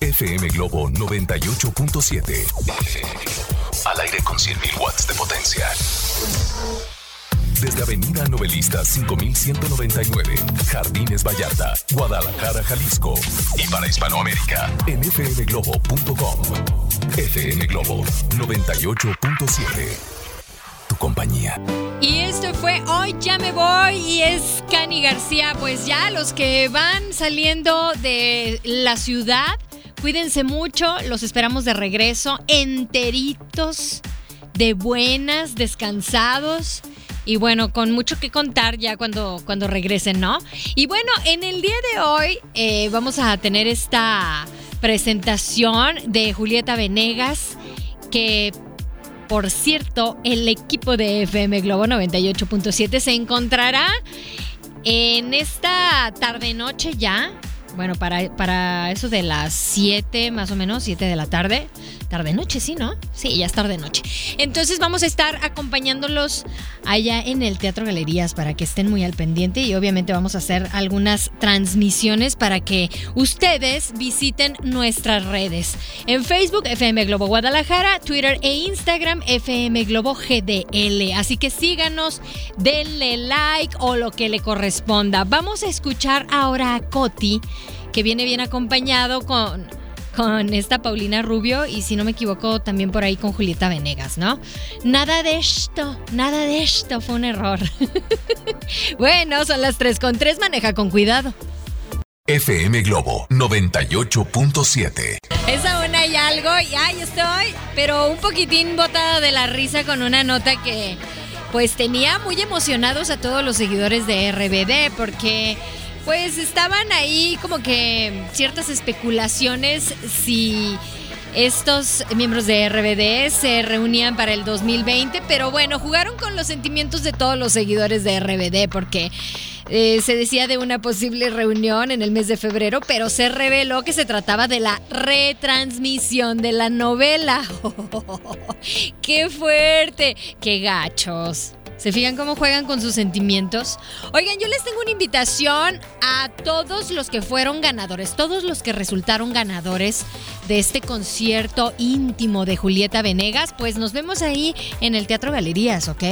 FM Globo 98.7 Al aire con 100.000 watts de potencia. Desde Avenida Novelista 5199, Jardines Vallarta, Guadalajara, Jalisco. Y para Hispanoamérica, en fmglobo.com. FM Globo 98.7. Tu compañía. Y esto fue Hoy ya me voy y es Cani García. Pues ya los que van saliendo de la ciudad, cuídense mucho, los esperamos de regreso, enteritos, de buenas, descansados. Y bueno, con mucho que contar ya cuando, cuando regresen, ¿no? Y bueno, en el día de hoy eh, vamos a tener esta presentación de Julieta Venegas, que por cierto, el equipo de FM Globo 98.7 se encontrará en esta tarde-noche ya. Bueno, para, para eso de las 7 más o menos, 7 de la tarde. Tarde noche, sí, ¿no? Sí, ya es tarde noche. Entonces vamos a estar acompañándolos allá en el Teatro Galerías para que estén muy al pendiente y obviamente vamos a hacer algunas transmisiones para que ustedes visiten nuestras redes. En Facebook, FM Globo Guadalajara, Twitter e Instagram, FM Globo GDL. Así que síganos, denle like o lo que le corresponda. Vamos a escuchar ahora a Coti, que viene bien acompañado con con esta Paulina Rubio y si no me equivoco también por ahí con Julieta Venegas, ¿no? Nada de esto, nada de esto fue un error. bueno, son las 3 con 3, maneja con cuidado. FM Globo 98.7. Esa una y algo, y ahí estoy, pero un poquitín botada de la risa con una nota que pues tenía muy emocionados a todos los seguidores de RBD porque pues estaban ahí como que ciertas especulaciones si estos miembros de RBD se reunían para el 2020, pero bueno, jugaron con los sentimientos de todos los seguidores de RBD porque eh, se decía de una posible reunión en el mes de febrero, pero se reveló que se trataba de la retransmisión de la novela. ¡Qué fuerte! ¡Qué gachos! ¿Se fijan cómo juegan con sus sentimientos? Oigan, yo les tengo una invitación a todos los que fueron ganadores, todos los que resultaron ganadores de este concierto íntimo de Julieta Venegas, pues nos vemos ahí en el Teatro Galerías, ¿ok?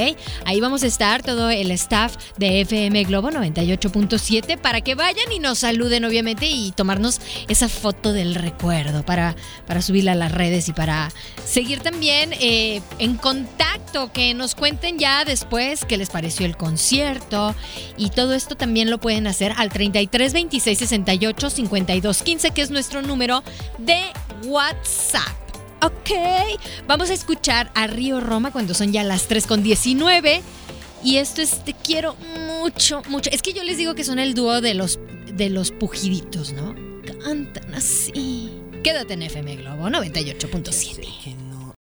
Ahí vamos a estar todo el staff de FM Globo 98.7 para que vayan y nos saluden, obviamente, y tomarnos esa foto del recuerdo para, para subirla a las redes y para seguir también eh, en contacto, que nos cuenten ya después qué les pareció el concierto y todo esto también lo pueden hacer al 33 26 68 52 15 que es nuestro número de WhatsApp. Ok, vamos a escuchar a Río Roma cuando son ya las 3 con 19. Y esto es Te quiero mucho, mucho. Es que yo les digo que son el dúo de los, de los pujiditos, ¿no? Cantan así. Quédate en FM Globo 98.7.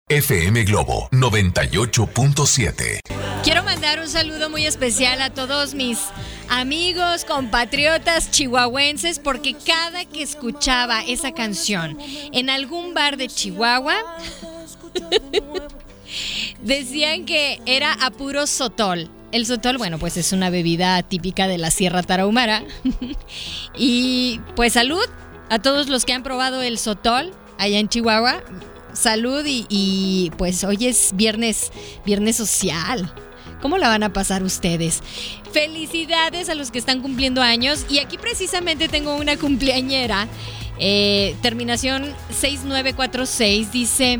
FM Globo 98.7. Quiero mandar un saludo muy especial a todos mis amigos, compatriotas chihuahuenses, porque cada que escuchaba esa canción en algún bar de Chihuahua, decían que era a puro sotol. El sotol, bueno, pues es una bebida típica de la Sierra Tarahumara. y pues salud a todos los que han probado el sotol allá en Chihuahua salud y, pues hoy es viernes, viernes social. ¿Cómo la van a pasar ustedes? Felicidades a los que están cumpliendo años. Y aquí precisamente tengo una cumpleañera. Eh, terminación 6946 dice,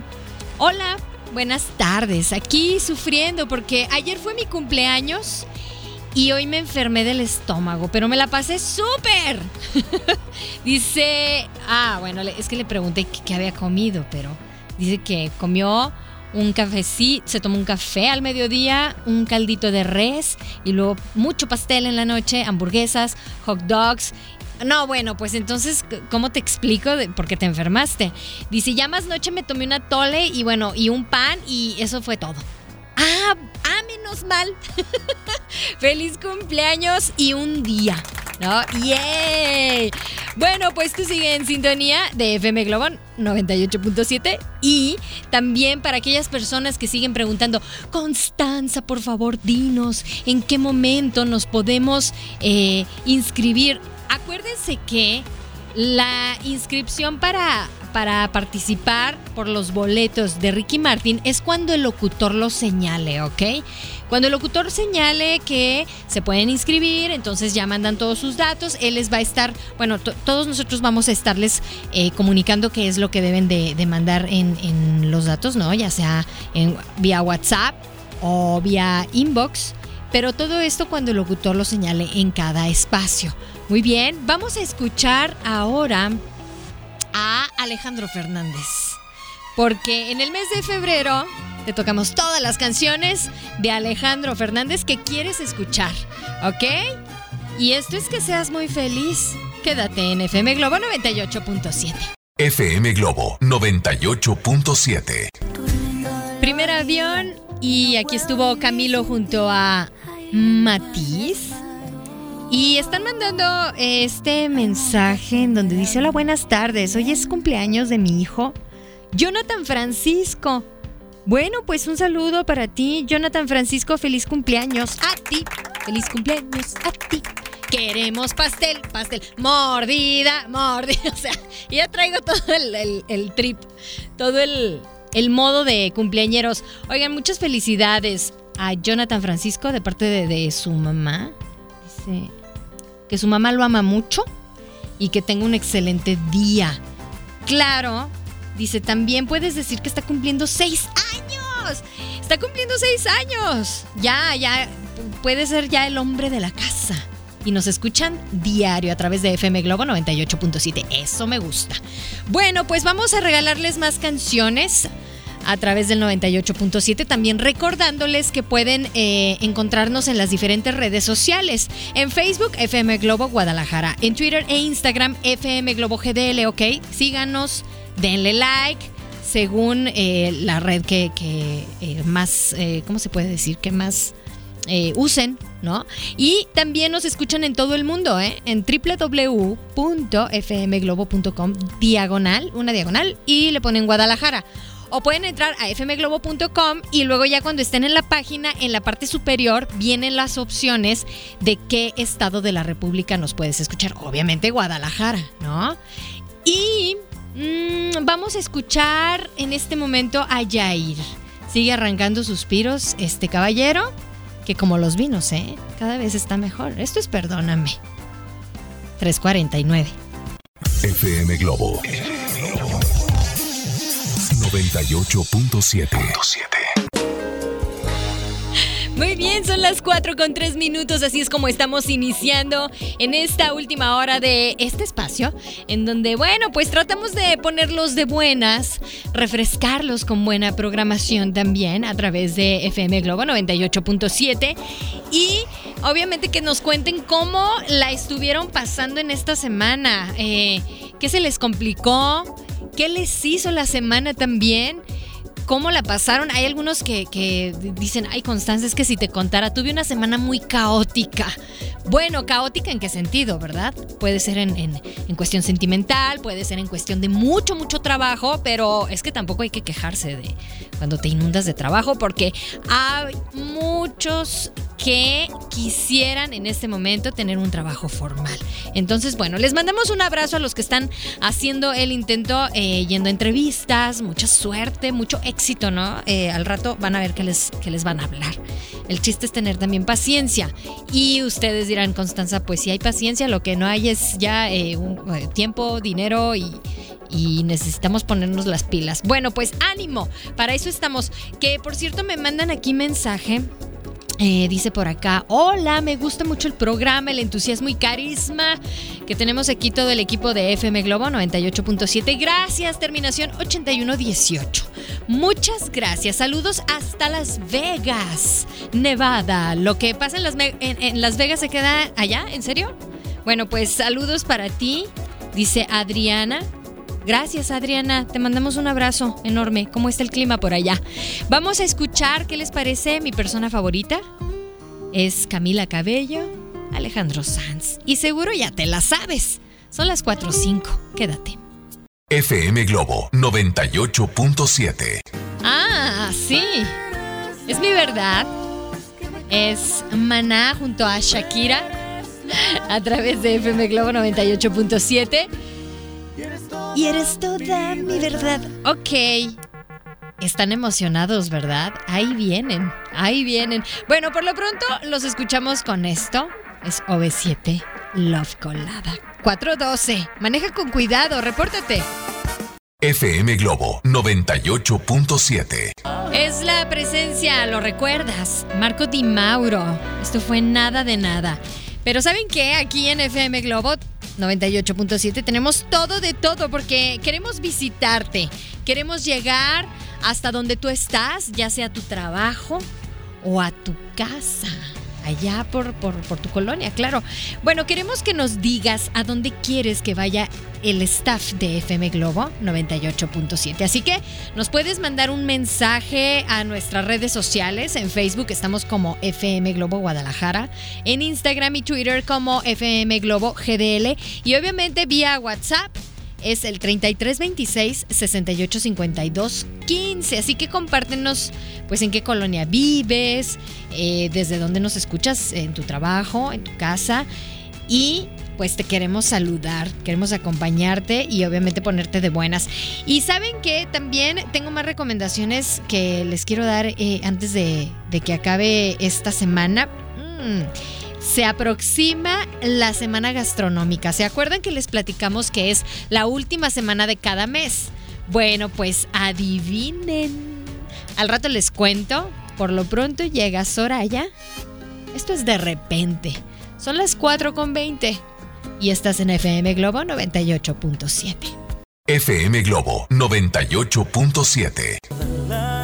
hola, buenas tardes. Aquí sufriendo porque ayer fue mi cumpleaños y hoy me enfermé del estómago, pero me la pasé súper. dice, ah, bueno, es que le pregunté qué había comido, pero Dice que comió un cafecito, se tomó un café al mediodía, un caldito de res y luego mucho pastel en la noche, hamburguesas, hot dogs No, bueno, pues entonces, ¿cómo te explico por qué te enfermaste? Dice, ya más noche me tomé una tole y bueno, y un pan y eso fue todo. Ah, ah, menos mal. Feliz cumpleaños y un día. ¿No? ¡Yay! Bueno, pues tú sigue en sintonía de FM Globo 98.7 y también para aquellas personas que siguen preguntando, Constanza, por favor, dinos en qué momento nos podemos eh, inscribir. Acuérdense que la inscripción para, para participar por los boletos de Ricky Martin es cuando el locutor lo señale, ¿ok? Cuando el locutor señale que se pueden inscribir, entonces ya mandan todos sus datos, él les va a estar, bueno, todos nosotros vamos a estarles eh, comunicando qué es lo que deben de, mandar en, los datos, ¿no? Ya sea vía WhatsApp o vía inbox, pero todo esto cuando el locutor lo señale en cada espacio. Muy bien, vamos a escuchar ahora a Alejandro Fernández. Porque en el mes de febrero te tocamos todas las canciones de Alejandro Fernández que quieres escuchar, ¿ok? Y esto es que seas muy feliz. Quédate en FM Globo 98.7. FM Globo 98.7. Primer avión y aquí estuvo Camilo junto a Matiz. Y están mandando este mensaje en donde dice, hola, buenas tardes, hoy es cumpleaños de mi hijo, Jonathan Francisco. Bueno, pues un saludo para ti, Jonathan Francisco, feliz cumpleaños a ti, feliz cumpleaños a ti. Queremos pastel, pastel, mordida, mordida. O sea, ya traigo todo el, trip, todo el, el, modo de cumpleañeros. Oigan, muchas felicidades a Jonathan Francisco de parte de, de su mamá. Dice, que su mamá lo ama mucho y que tenga un excelente día. Claro, dice, también puedes decir que está cumpliendo seis años. Está cumpliendo seis años. Ya, ya, puede ser ya el hombre de la casa. Y nos escuchan diario a través de FM Globo 98.7. Eso me gusta. Bueno, pues vamos a regalarles más canciones a través del 98.7. También recordándoles que pueden eh, encontrarnos en las diferentes redes sociales. En Facebook, FM Globo Guadalajara. En Twitter e Instagram, FM Globo GDL, ¿ok? Síganos, denle like. Según eh, la red que, eh, más, ¿cómo se puede decir? Que más usen, ¿no? Y también nos escuchan en todo el mundo, ¿eh? En www.fmglobo.com diagonal, una diagonal, y le ponen Guadalajara o pueden entrar a fmglobo.com y luego ya cuando estén en la página, en la parte superior, vienen las opciones de qué estado de la República nos puedes escuchar. Obviamente Guadalajara, ¿no? Y mm, vamos a escuchar en este momento a Yair. Sigue arrancando suspiros este caballero, que como los vinos, ¿eh? Cada vez está mejor. Esto es Perdóname. 349. FM Globo 98.7. Muy bien, son las 4 con 3 minutos, así es como estamos iniciando en esta última hora de este espacio, en donde, bueno, pues tratamos de ponerlos de buenas, refrescarlos con buena programación también a través de FM Globo 98.7 y obviamente que nos cuenten cómo la estuvieron pasando en esta semana, eh, qué se les complicó, ¿Qué les hizo la semana también? ¿Cómo la pasaron? Hay algunos que, dicen, ay Constanza, es que si te contara, tuve una semana muy caótica. Bueno, caótica en qué sentido, ¿verdad? Puede ser en, en, cuestión sentimental, puede ser en cuestión de mucho, mucho trabajo, pero es que tampoco hay que quejarse de cuando te inundas de trabajo porque hay muchos que quisieran en este momento tener un trabajo formal. Entonces, bueno, les mandamos un abrazo a los que están haciendo el intento, eh, yendo a entrevistas, mucha suerte, mucho éxito, ¿no? Eh, al rato van a ver que les, que les van a hablar. El chiste es tener también paciencia. Y ustedes dirán, Constanza, pues si hay paciencia, lo que no hay es ya eh, tiempo, dinero y, y necesitamos ponernos las pilas. Bueno, pues ánimo, para eso estamos. Que por cierto me mandan aquí mensaje eh, dice por acá, hola, me gusta mucho el programa, el entusiasmo y carisma que tenemos aquí todo el equipo de FM Globo 98.7. Gracias, terminación 8118. Muchas gracias, saludos hasta Las Vegas, Nevada. Lo que pasa en Las, en Las Vegas se queda allá, ¿en serio? Bueno, pues saludos para ti, dice Adriana. Gracias Adriana, te mandamos un abrazo enorme. ¿Cómo está el clima por allá? Vamos a escuchar qué les parece mi persona favorita. Es Camila Cabello, Alejandro Sanz. Y seguro ya te la sabes. Son las 4.05. Quédate. FM Globo 98.7. Ah, sí. Es mi verdad. Es Maná junto a Shakira a través de FM Globo 98.7. Y eres toda mi verdad. Ok. Están emocionados, ¿verdad? Ahí vienen, ahí vienen. Bueno, por lo pronto los escuchamos con esto. Es OV7 Love Colada. 412. Maneja con cuidado, repórtate. FM Globo 98.7. Es la presencia, lo recuerdas. Marco Di Mauro. Esto fue nada de nada. Pero ¿saben qué? Aquí en FM Globo 98.7 tenemos todo de todo porque queremos visitarte. Queremos llegar hasta donde tú estás, ya sea a tu trabajo o a tu casa allá por, por, tu colonia, claro. Bueno, queremos que nos digas a dónde quieres que vaya el staff de FM Globo 98.7. Así que nos puedes mandar un mensaje a nuestras redes sociales. En Facebook estamos como FM Globo Guadalajara. En Instagram y Twitter como FM Globo GDL. Y obviamente vía WhatsApp es el 3326 6852 15. Así que compártenos pues en qué colonia vives, eh, desde dónde nos escuchas en tu trabajo, en tu casa y pues te queremos saludar, queremos acompañarte y obviamente ponerte de buenas. Y saben que también tengo más recomendaciones que les quiero dar eh, antes de, que acabe esta semana. Mm, se aproxima la semana gastronómica. ¿Se acuerdan que les platicamos que es la última semana de cada mes? Bueno, pues adivinen. Al rato les cuento. Por lo pronto llega Soraya. Esto es de repente. Son las 4 con 20 y estás en FM Globo 98.7. FM Globo 98.7.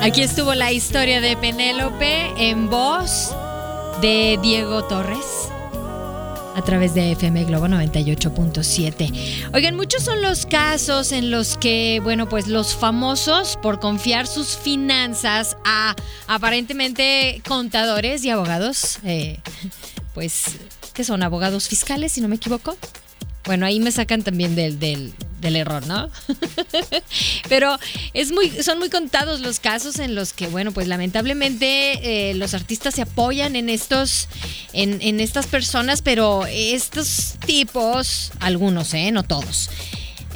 Aquí estuvo la historia de Penélope en voz de Diego Torres a través de FM Globo 98.7. Oigan, muchos son los casos en los que, bueno, pues los famosos, por confiar sus finanzas a aparentemente contadores y abogados, eh, pues, que son abogados fiscales, si no me equivoco. Bueno, ahí me sacan también del, del, del error, ¿no? Pero es muy, son muy contados los casos en los que, bueno, pues lamentablemente eh, los artistas se apoyan en estos, en, estas personas, pero estos tipos, algunos, ¿eh? No todos.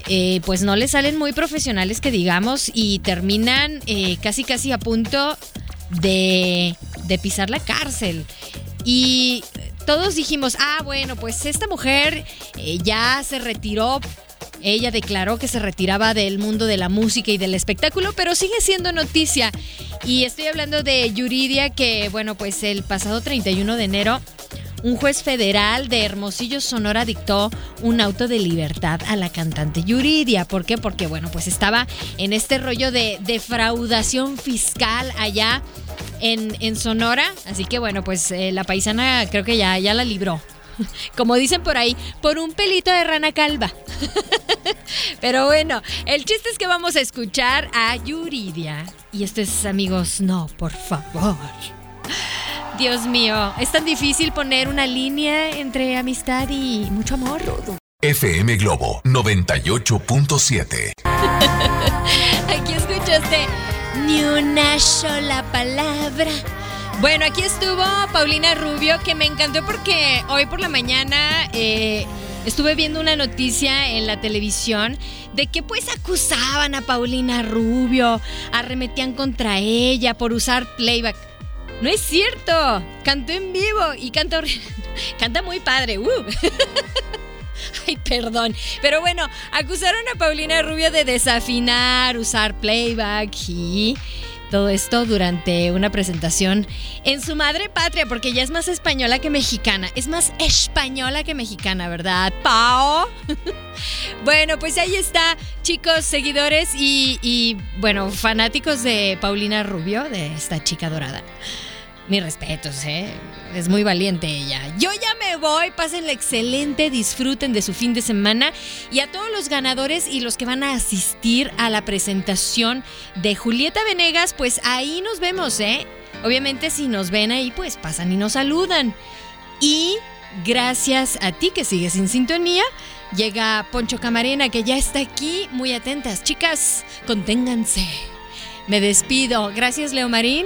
Eh, pues no les salen muy profesionales que digamos y terminan eh, casi casi a punto de, de pisar la cárcel. Y todos dijimos, ah, bueno, pues esta mujer ya se retiró ella declaró que se retiraba del mundo de la música y del espectáculo, pero sigue siendo noticia. Y estoy hablando de Yuridia, que, bueno, pues el pasado 31 de enero un juez federal de Hermosillo, Sonora, dictó un auto de libertad a la cantante Yuridia. ¿Por qué? Porque, bueno, pues estaba en este rollo de defraudación fiscal allá en, en Sonora. Así que, bueno, pues eh, la paisana creo que ya, ya la libró. como dicen por ahí, por un pelito de rana calva. Pero bueno, el chiste es que vamos a escuchar a Yuridia. Y esto es, amigos, no, por favor. Dios mío, es tan difícil poner una línea entre amistad y mucho amor. FM Globo 98.7. Aquí escuchaste ni una sola palabra bueno, aquí estuvo Paulina Rubio, que me encantó porque hoy por la mañana eh, estuve viendo una noticia en la televisión de que pues acusaban a Paulina Rubio, arremetían contra ella por usar playback. No es cierto, cantó en vivo y canta, muy padre. Uh. Ay, perdón. Pero bueno, acusaron a Paulina Rubio de desafinar, usar playback y todo esto durante una presentación en su madre patria, porque ya es más española que mexicana. Es más española que mexicana, ¿verdad, Pao? bueno, pues ahí está, chicos, seguidores y, bueno, fanáticos de Paulina Rubio, de esta chica dorada. Mis respetos, ¿eh? Es muy valiente ella. Yo ya me voy, pásenla excelente, disfruten de su fin de semana y a todos los ganadores y los que van a asistir a la presentación de Julieta Venegas, pues ahí nos vemos, ¿eh? Obviamente si nos ven ahí, pues pasan y nos saludan. Y gracias a ti que sigues en sintonía, llega Poncho Camarena que ya está aquí, muy atentas. Chicas, conténganse. Me despido. Gracias, Leo Marín